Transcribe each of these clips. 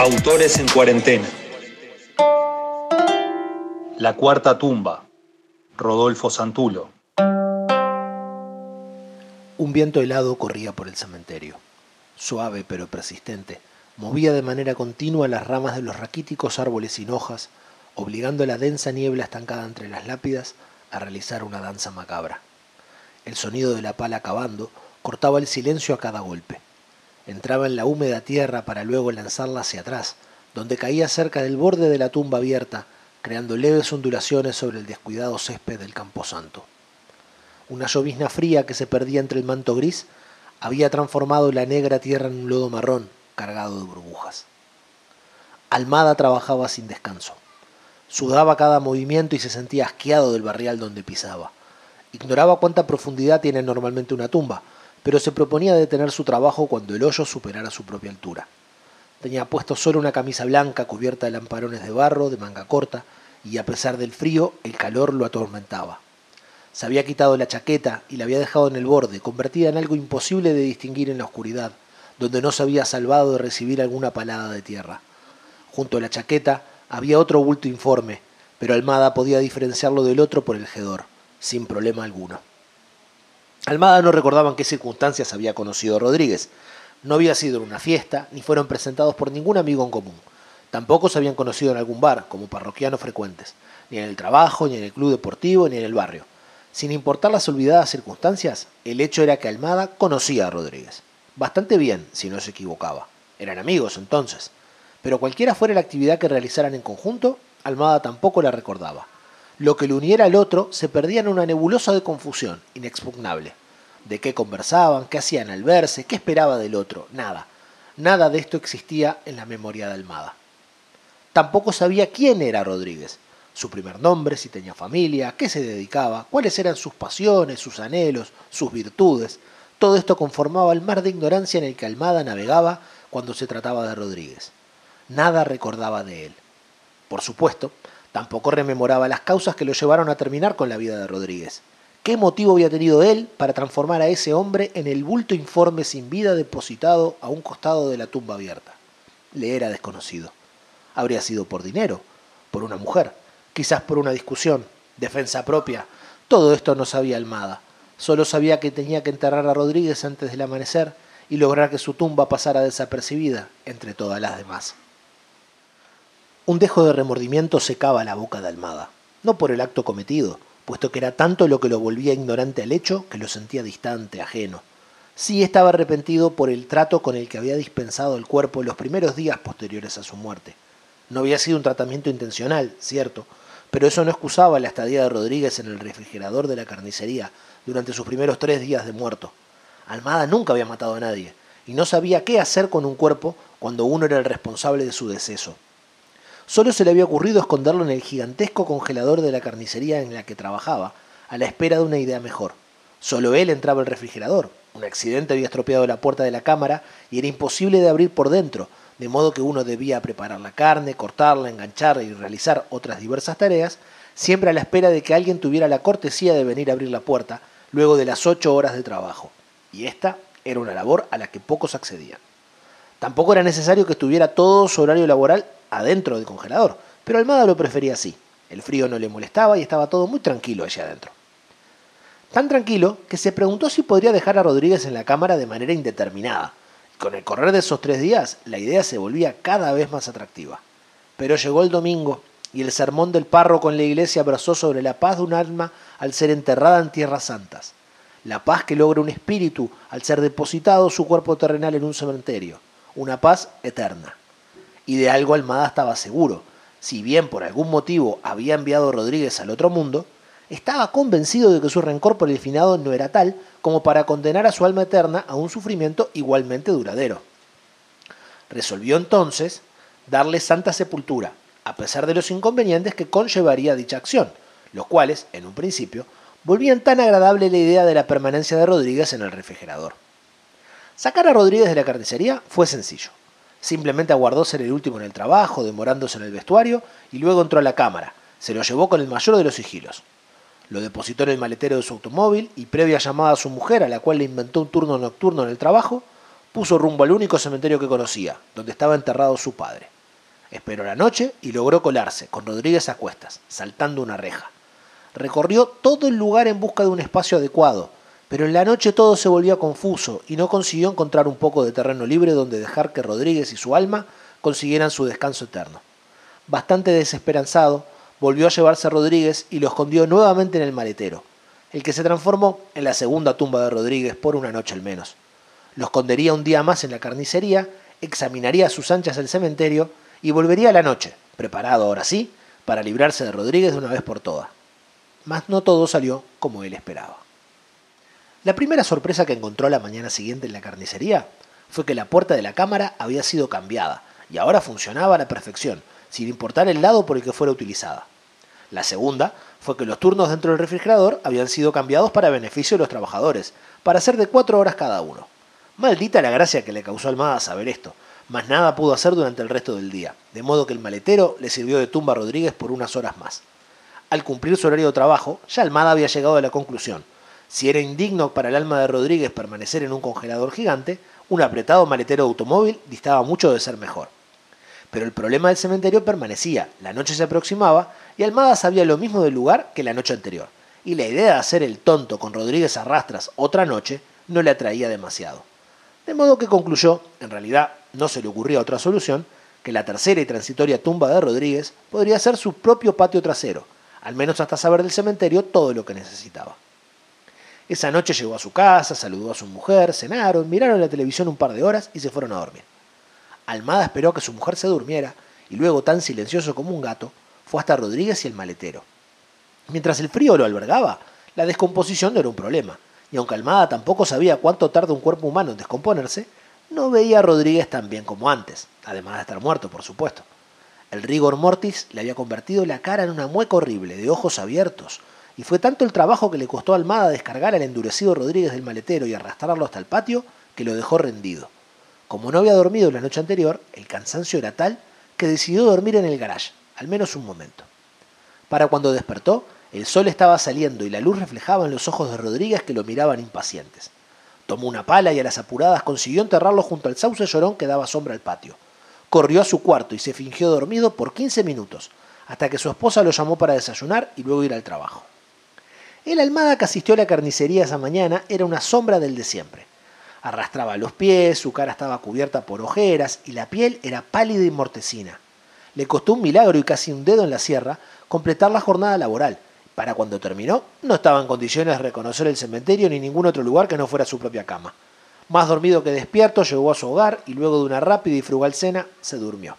Autores en cuarentena. La cuarta tumba. Rodolfo Santulo. Un viento helado corría por el cementerio. Suave pero persistente, movía de manera continua las ramas de los raquíticos árboles sin hojas, obligando a la densa niebla estancada entre las lápidas a realizar una danza macabra. El sonido de la pala cavando cortaba el silencio a cada golpe. Entraba en la húmeda tierra para luego lanzarla hacia atrás, donde caía cerca del borde de la tumba abierta, creando leves ondulaciones sobre el descuidado césped del camposanto. Una llovizna fría que se perdía entre el manto gris había transformado la negra tierra en un lodo marrón cargado de burbujas. Almada trabajaba sin descanso. Sudaba cada movimiento y se sentía asqueado del barrial donde pisaba. Ignoraba cuánta profundidad tiene normalmente una tumba, pero se proponía detener su trabajo cuando el hoyo superara su propia altura. Tenía puesto solo una camisa blanca cubierta de lamparones de barro, de manga corta, y a pesar del frío, el calor lo atormentaba. Se había quitado la chaqueta y la había dejado en el borde, convertida en algo imposible de distinguir en la oscuridad, donde no se había salvado de recibir alguna palada de tierra. Junto a la chaqueta había otro bulto informe, pero Almada podía diferenciarlo del otro por el jedor, sin problema alguno. Almada no recordaba en qué circunstancias había conocido a Rodríguez. No había sido en una fiesta, ni fueron presentados por ningún amigo en común. Tampoco se habían conocido en algún bar, como parroquianos frecuentes, ni en el trabajo, ni en el club deportivo, ni en el barrio. Sin importar las olvidadas circunstancias, el hecho era que Almada conocía a Rodríguez. Bastante bien, si no se equivocaba. Eran amigos entonces. Pero cualquiera fuera la actividad que realizaran en conjunto, Almada tampoco la recordaba. Lo que le uniera al otro se perdía en una nebulosa de confusión, inexpugnable. De qué conversaban, qué hacían al verse, qué esperaba del otro, nada. Nada de esto existía en la memoria de Almada. Tampoco sabía quién era Rodríguez, su primer nombre, si tenía familia, qué se dedicaba, cuáles eran sus pasiones, sus anhelos, sus virtudes. Todo esto conformaba el mar de ignorancia en el que Almada navegaba cuando se trataba de Rodríguez. Nada recordaba de él. Por supuesto, Tampoco rememoraba las causas que lo llevaron a terminar con la vida de Rodríguez. ¿Qué motivo había tenido él para transformar a ese hombre en el bulto informe sin vida depositado a un costado de la tumba abierta? Le era desconocido. Habría sido por dinero, por una mujer, quizás por una discusión, defensa propia. Todo esto no sabía Almada. Solo sabía que tenía que enterrar a Rodríguez antes del amanecer y lograr que su tumba pasara desapercibida entre todas las demás. Un dejo de remordimiento secaba la boca de Almada, no por el acto cometido, puesto que era tanto lo que lo volvía ignorante al hecho que lo sentía distante, ajeno. Sí estaba arrepentido por el trato con el que había dispensado el cuerpo los primeros días posteriores a su muerte. No había sido un tratamiento intencional, cierto, pero eso no excusaba la estadía de Rodríguez en el refrigerador de la carnicería durante sus primeros tres días de muerto. Almada nunca había matado a nadie, y no sabía qué hacer con un cuerpo cuando uno era el responsable de su deceso. Solo se le había ocurrido esconderlo en el gigantesco congelador de la carnicería en la que trabajaba, a la espera de una idea mejor. Solo él entraba al refrigerador. Un accidente había estropeado la puerta de la cámara y era imposible de abrir por dentro, de modo que uno debía preparar la carne, cortarla, engancharla y realizar otras diversas tareas, siempre a la espera de que alguien tuviera la cortesía de venir a abrir la puerta luego de las ocho horas de trabajo. Y esta era una labor a la que pocos accedían. Tampoco era necesario que estuviera todo su horario laboral adentro del congelador, pero Almada lo prefería así. El frío no le molestaba y estaba todo muy tranquilo allá adentro. Tan tranquilo que se preguntó si podría dejar a Rodríguez en la cámara de manera indeterminada. Con el correr de esos tres días, la idea se volvía cada vez más atractiva. Pero llegó el domingo y el sermón del párroco en la iglesia versó sobre la paz de un alma al ser enterrada en tierras santas, la paz que logra un espíritu al ser depositado su cuerpo terrenal en un cementerio, una paz eterna y de algo Almada estaba seguro. Si bien por algún motivo había enviado a Rodríguez al otro mundo, estaba convencido de que su rencor por el finado no era tal como para condenar a su alma eterna a un sufrimiento igualmente duradero. Resolvió entonces darle santa sepultura, a pesar de los inconvenientes que conllevaría dicha acción, los cuales, en un principio, volvían tan agradable la idea de la permanencia de Rodríguez en el refrigerador. Sacar a Rodríguez de la carnicería fue sencillo. Simplemente aguardó ser el último en el trabajo, demorándose en el vestuario, y luego entró a la cámara. Se lo llevó con el mayor de los sigilos. Lo depositó en el maletero de su automóvil y previa llamada a su mujer, a la cual le inventó un turno nocturno en el trabajo, puso rumbo al único cementerio que conocía, donde estaba enterrado su padre. Esperó la noche y logró colarse, con Rodríguez a cuestas, saltando una reja. Recorrió todo el lugar en busca de un espacio adecuado, pero en la noche todo se volvía confuso y no consiguió encontrar un poco de terreno libre donde dejar que Rodríguez y su alma consiguieran su descanso eterno. Bastante desesperanzado, volvió a llevarse a Rodríguez y lo escondió nuevamente en el maletero, el que se transformó en la segunda tumba de Rodríguez por una noche al menos. Lo escondería un día más en la carnicería, examinaría a sus anchas el cementerio y volvería a la noche, preparado ahora sí para librarse de Rodríguez de una vez por todas. Mas no todo salió como él esperaba. La primera sorpresa que encontró la mañana siguiente en la carnicería fue que la puerta de la cámara había sido cambiada y ahora funcionaba a la perfección, sin importar el lado por el que fuera utilizada. La segunda fue que los turnos dentro del refrigerador habían sido cambiados para beneficio de los trabajadores, para ser de cuatro horas cada uno. Maldita la gracia que le causó Almada saber esto, mas nada pudo hacer durante el resto del día, de modo que el maletero le sirvió de tumba a Rodríguez por unas horas más. Al cumplir su horario de trabajo, ya Almada había llegado a la conclusión. Si era indigno para el alma de Rodríguez permanecer en un congelador gigante, un apretado maletero de automóvil distaba mucho de ser mejor. Pero el problema del cementerio permanecía, la noche se aproximaba y Almada sabía lo mismo del lugar que la noche anterior, y la idea de hacer el tonto con Rodríguez a rastras otra noche no le atraía demasiado. De modo que concluyó, en realidad no se le ocurría otra solución, que la tercera y transitoria tumba de Rodríguez podría ser su propio patio trasero, al menos hasta saber del cementerio todo lo que necesitaba. Esa noche llegó a su casa, saludó a su mujer, cenaron, miraron la televisión un par de horas y se fueron a dormir. Almada esperó que su mujer se durmiera y luego, tan silencioso como un gato, fue hasta Rodríguez y el maletero. Mientras el frío lo albergaba, la descomposición no era un problema, y aunque Almada tampoco sabía cuánto tarda un cuerpo humano en descomponerse, no veía a Rodríguez tan bien como antes, además de estar muerto, por supuesto. El rigor mortis le había convertido la cara en una mueca horrible, de ojos abiertos, y fue tanto el trabajo que le costó a Almada descargar al endurecido Rodríguez del maletero y arrastrarlo hasta el patio que lo dejó rendido. Como no había dormido la noche anterior, el cansancio era tal que decidió dormir en el garage, al menos un momento. Para cuando despertó, el sol estaba saliendo y la luz reflejaba en los ojos de Rodríguez que lo miraban impacientes. Tomó una pala y a las apuradas consiguió enterrarlo junto al sauce llorón que daba sombra al patio. Corrió a su cuarto y se fingió dormido por 15 minutos, hasta que su esposa lo llamó para desayunar y luego ir al trabajo. El almada que asistió a la carnicería esa mañana era una sombra del de siempre. Arrastraba los pies, su cara estaba cubierta por ojeras y la piel era pálida y mortecina. Le costó un milagro y casi un dedo en la sierra completar la jornada laboral. Para cuando terminó, no estaba en condiciones de reconocer el cementerio ni ningún otro lugar que no fuera su propia cama. Más dormido que despierto, llegó a su hogar y luego de una rápida y frugal cena, se durmió.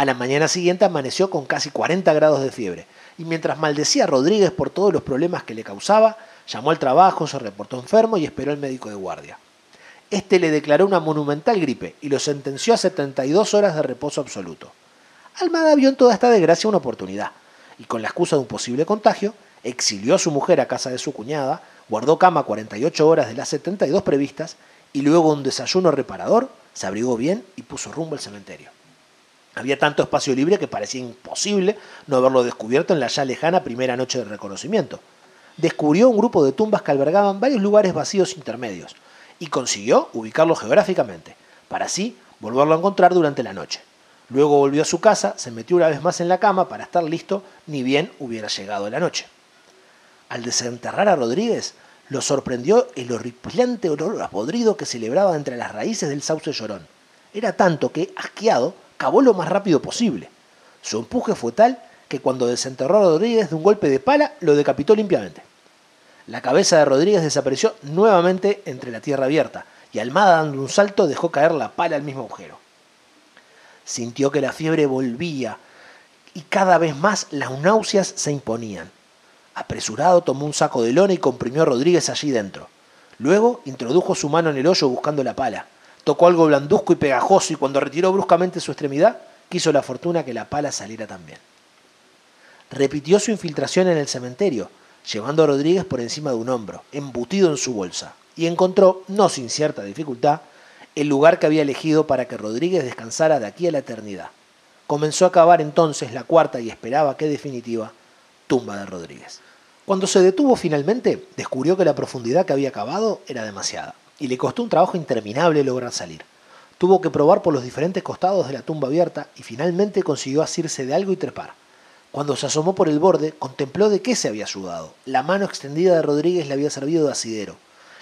A la mañana siguiente amaneció con casi 40 grados de fiebre, y mientras maldecía a Rodríguez por todos los problemas que le causaba, llamó al trabajo, se reportó enfermo y esperó al médico de guardia. Este le declaró una monumental gripe y lo sentenció a 72 horas de reposo absoluto. Almada vio en toda esta desgracia una oportunidad, y con la excusa de un posible contagio, exilió a su mujer a casa de su cuñada, guardó cama 48 horas de las 72 previstas, y luego un desayuno reparador, se abrigó bien y puso rumbo al cementerio. Había tanto espacio libre que parecía imposible no haberlo descubierto en la ya lejana primera noche de reconocimiento. Descubrió un grupo de tumbas que albergaban varios lugares vacíos intermedios, y consiguió ubicarlo geográficamente, para así volverlo a encontrar durante la noche. Luego volvió a su casa, se metió una vez más en la cama para estar listo, ni bien hubiera llegado la noche. Al desenterrar a Rodríguez, lo sorprendió el horripilante olor a podrido que se libraba entre las raíces del sauce llorón. Era tanto que, asqueado, cavó lo más rápido posible. Su empuje fue tal que cuando desenterró a Rodríguez de un golpe de pala, lo decapitó limpiamente. La cabeza de Rodríguez desapareció nuevamente entre la tierra abierta, y Almada dando un salto dejó caer la pala al mismo agujero. Sintió que la fiebre volvía y cada vez más las náuseas se imponían. Apresurado tomó un saco de lona y comprimió a Rodríguez allí dentro. Luego introdujo su mano en el hoyo buscando la pala. Tocó algo blanduzco y pegajoso y cuando retiró bruscamente su extremidad, quiso la fortuna que la pala saliera también. Repitió su infiltración en el cementerio, llevando a Rodríguez por encima de un hombro, embutido en su bolsa, y encontró, no sin cierta dificultad, el lugar que había elegido para que Rodríguez descansara de aquí a la eternidad. Comenzó a cavar entonces la cuarta y esperaba que definitiva tumba de Rodríguez. Cuando se detuvo finalmente, descubrió que la profundidad que había cavado era demasiada, y le costó un trabajo interminable lograr salir. Tuvo que probar por los diferentes costados de la tumba abierta y finalmente consiguió asirse de algo y trepar. Cuando se asomó por el borde, contempló de qué se había ayudado. La mano extendida de Rodríguez le había servido de asidero.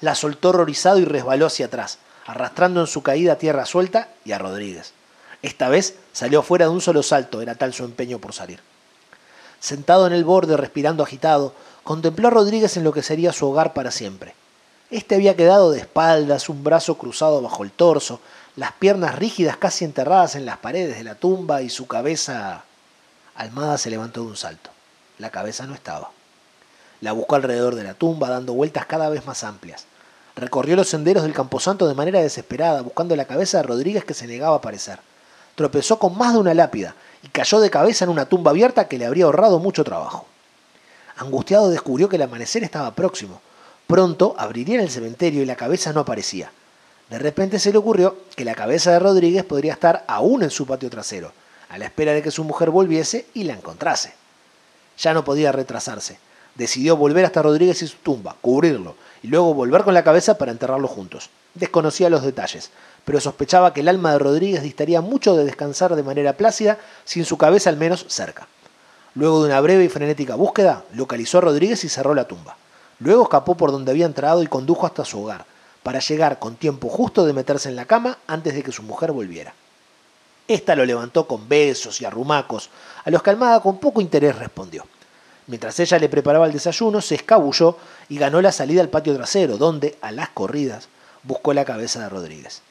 La soltó horrorizado y resbaló hacia atrás, arrastrando en su caída tierra suelta y a Rodríguez. Esta vez salió fuera de un solo salto, era tal su empeño por salir. Sentado en el borde, respirando agitado, contempló a Rodríguez en lo que sería su hogar para siempre. Este había quedado de espaldas, un brazo cruzado bajo el torso, las piernas rígidas casi enterradas en las paredes de la tumba y su cabeza... Almada se levantó de un salto. La cabeza no estaba. La buscó alrededor de la tumba, dando vueltas cada vez más amplias. Recorrió los senderos del camposanto de manera desesperada, buscando la cabeza de Rodríguez que se negaba a aparecer. Tropezó con más de una lápida y cayó de cabeza en una tumba abierta que le habría ahorrado mucho trabajo. Angustiado descubrió que el amanecer estaba próximo. Pronto abrirían el cementerio y la cabeza no aparecía. De repente se le ocurrió que la cabeza de Rodríguez podría estar aún en su patio trasero, a la espera de que su mujer volviese y la encontrase. Ya no podía retrasarse. Decidió volver hasta Rodríguez y su tumba, cubrirlo, y luego volver con la cabeza para enterrarlo juntos. Desconocía los detalles, pero sospechaba que el alma de Rodríguez distaría mucho de descansar de manera plácida sin su cabeza al menos cerca. Luego de una breve y frenética búsqueda, localizó a Rodríguez y cerró la tumba. Luego escapó por donde había entrado y condujo hasta su hogar, para llegar con tiempo justo de meterse en la cama antes de que su mujer volviera. Esta lo levantó con besos y arrumacos, a los que Almada con poco interés respondió. Mientras ella le preparaba el desayuno, se escabulló y ganó la salida al patio trasero, donde, a las corridas, buscó la cabeza de Rodríguez.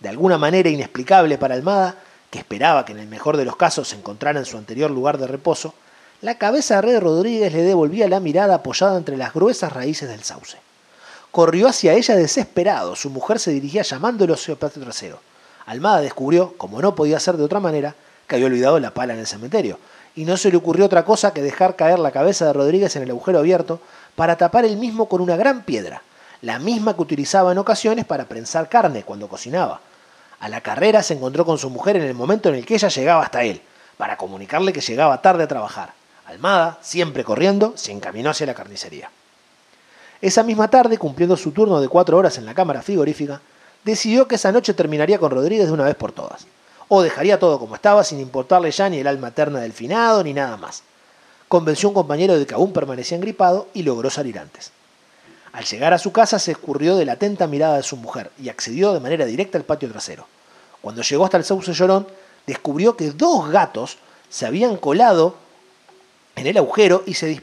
De alguna manera inexplicable para Almada, que esperaba que en el mejor de los casos se encontrara en su anterior lugar de reposo, la cabeza de Rodríguez le devolvía la mirada apoyada entre las gruesas raíces del sauce. Corrió hacia ella desesperado, su mujer se dirigía hacia el patio trasero. Almada descubrió, como no podía ser de otra manera, que había olvidado la pala en el cementerio, y no se le ocurrió otra cosa que dejar caer la cabeza de Rodríguez en el agujero abierto para tapar el mismo con una gran piedra, la misma que utilizaba en ocasiones para prensar carne cuando cocinaba. A la carrera se encontró con su mujer en el momento en el que ella llegaba hasta él, para comunicarle que llegaba tarde a trabajar. Almada, siempre corriendo, se encaminó hacia la carnicería. Esa misma tarde, cumpliendo su turno de cuatro horas en la cámara frigorífica, decidió que esa noche terminaría con Rodríguez de una vez por todas, o dejaría todo como estaba sin importarle ya ni el alma eterna del finado ni nada más. Convenció a un compañero de que aún permanecía engripado y logró salir antes. Al llegar a su casa se escurrió de la atenta mirada de su mujer y accedió de manera directa al patio trasero. Cuando llegó hasta el sauce llorón, descubrió que dos gatos se habían colado en el agujero y se,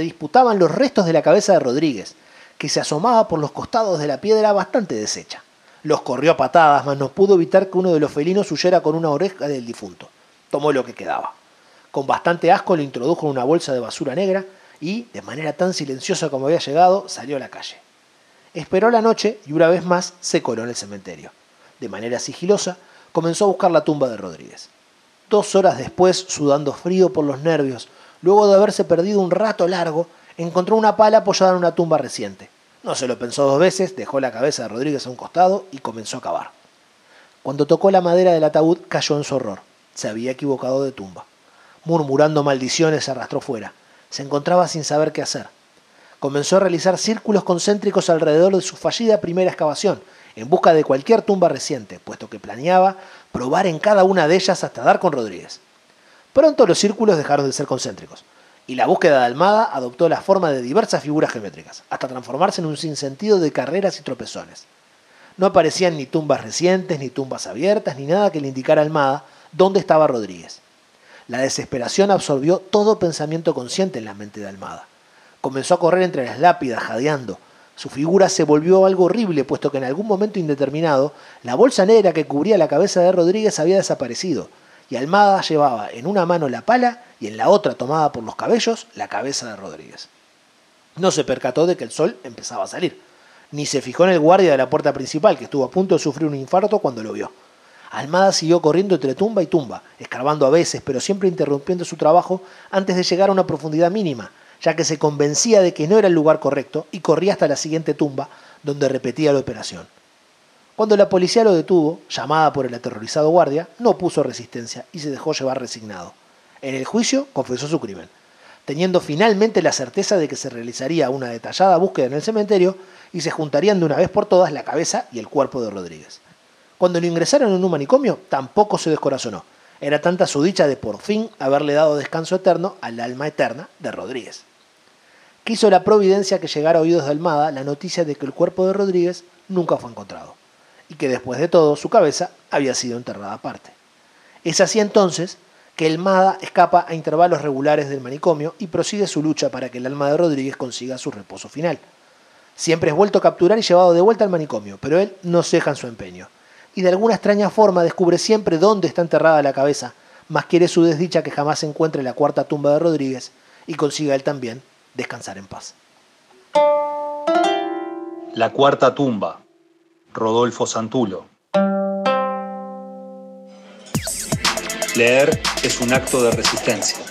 disputaban los restos de la cabeza de Rodríguez, que se asomaba por los costados de la piedra bastante deshecha. Los corrió a patadas, mas no pudo evitar que uno de los felinos huyera con una oreja del difunto. Tomó lo que quedaba. Con bastante asco lo introdujo en una bolsa de basura negra y, de manera tan silenciosa como había llegado, salió a la calle. Esperó la noche y una vez más se coló en el cementerio de manera sigilosa, comenzó a buscar la tumba de Rodríguez. Dos horas después, sudando frío por los nervios, luego de haberse perdido un rato largo, encontró una pala apoyada en una tumba reciente. No se lo pensó dos veces, dejó la cabeza de Rodríguez a un costado y comenzó a cavar. Cuando tocó la madera del ataúd, cayó en su horror. Se había equivocado de tumba. Murmurando maldiciones, se arrastró fuera. Se encontraba sin saber qué hacer. Comenzó a realizar círculos concéntricos alrededor de su fallida primera excavación, en busca de cualquier tumba reciente, puesto que planeaba probar en cada una de ellas hasta dar con Rodríguez. Pronto los círculos dejaron de ser concéntricos, y la búsqueda de Almada adoptó la forma de diversas figuras geométricas, hasta transformarse en un sinsentido de carreras y tropezones. No aparecían ni tumbas recientes, ni tumbas abiertas, ni nada que le indicara a Almada dónde estaba Rodríguez. La desesperación absorbió todo pensamiento consciente en la mente de Almada. Comenzó a correr entre las lápidas, jadeando, su figura se volvió algo horrible, puesto que en algún momento indeterminado la bolsa negra que cubría la cabeza de Rodríguez había desaparecido, y Almada llevaba en una mano la pala y en la otra, tomada por los cabellos, la cabeza de Rodríguez. No se percató de que el sol empezaba a salir, ni se fijó en el guardia de la puerta principal, que estuvo a punto de sufrir un infarto cuando lo vio. Almada siguió corriendo entre tumba y tumba, escarbando a veces, pero siempre interrumpiendo su trabajo antes de llegar a una profundidad mínima, ya que se convencía de que no era el lugar correcto y corría hasta la siguiente tumba, donde repetía la operación. Cuando la policía lo detuvo, llamada por el aterrorizado guardia, no puso resistencia y se dejó llevar resignado. En el juicio confesó su crimen. teniendo finalmente la certeza de que se realizaría una detallada búsqueda en el cementerio y se juntarían de una vez por todas la cabeza y el cuerpo de Rodríguez. Cuando lo ingresaron en un manicomio, tampoco se descorazonó. Era tanta su dicha de por fin haberle dado descanso eterno al alma eterna de Rodríguez. Quiso la providencia que llegara a oídos de Almada la noticia de que el cuerpo de Rodríguez nunca fue encontrado, y que después de todo su cabeza había sido enterrada aparte. Es así entonces que el MADA escapa a intervalos regulares del manicomio y prosigue su lucha para que el alma de Rodríguez consiga su reposo final. Siempre es vuelto a capturar y llevado de vuelta al manicomio, pero él no ceja en su empeño. Y de alguna extraña forma descubre siempre dónde está enterrada la cabeza, más quiere su desdicha que jamás encuentre la cuarta tumba de Rodríguez y consiga él también descansar en paz. La cuarta tumba, Rodolfo Santulo. Leer es un acto de resistencia.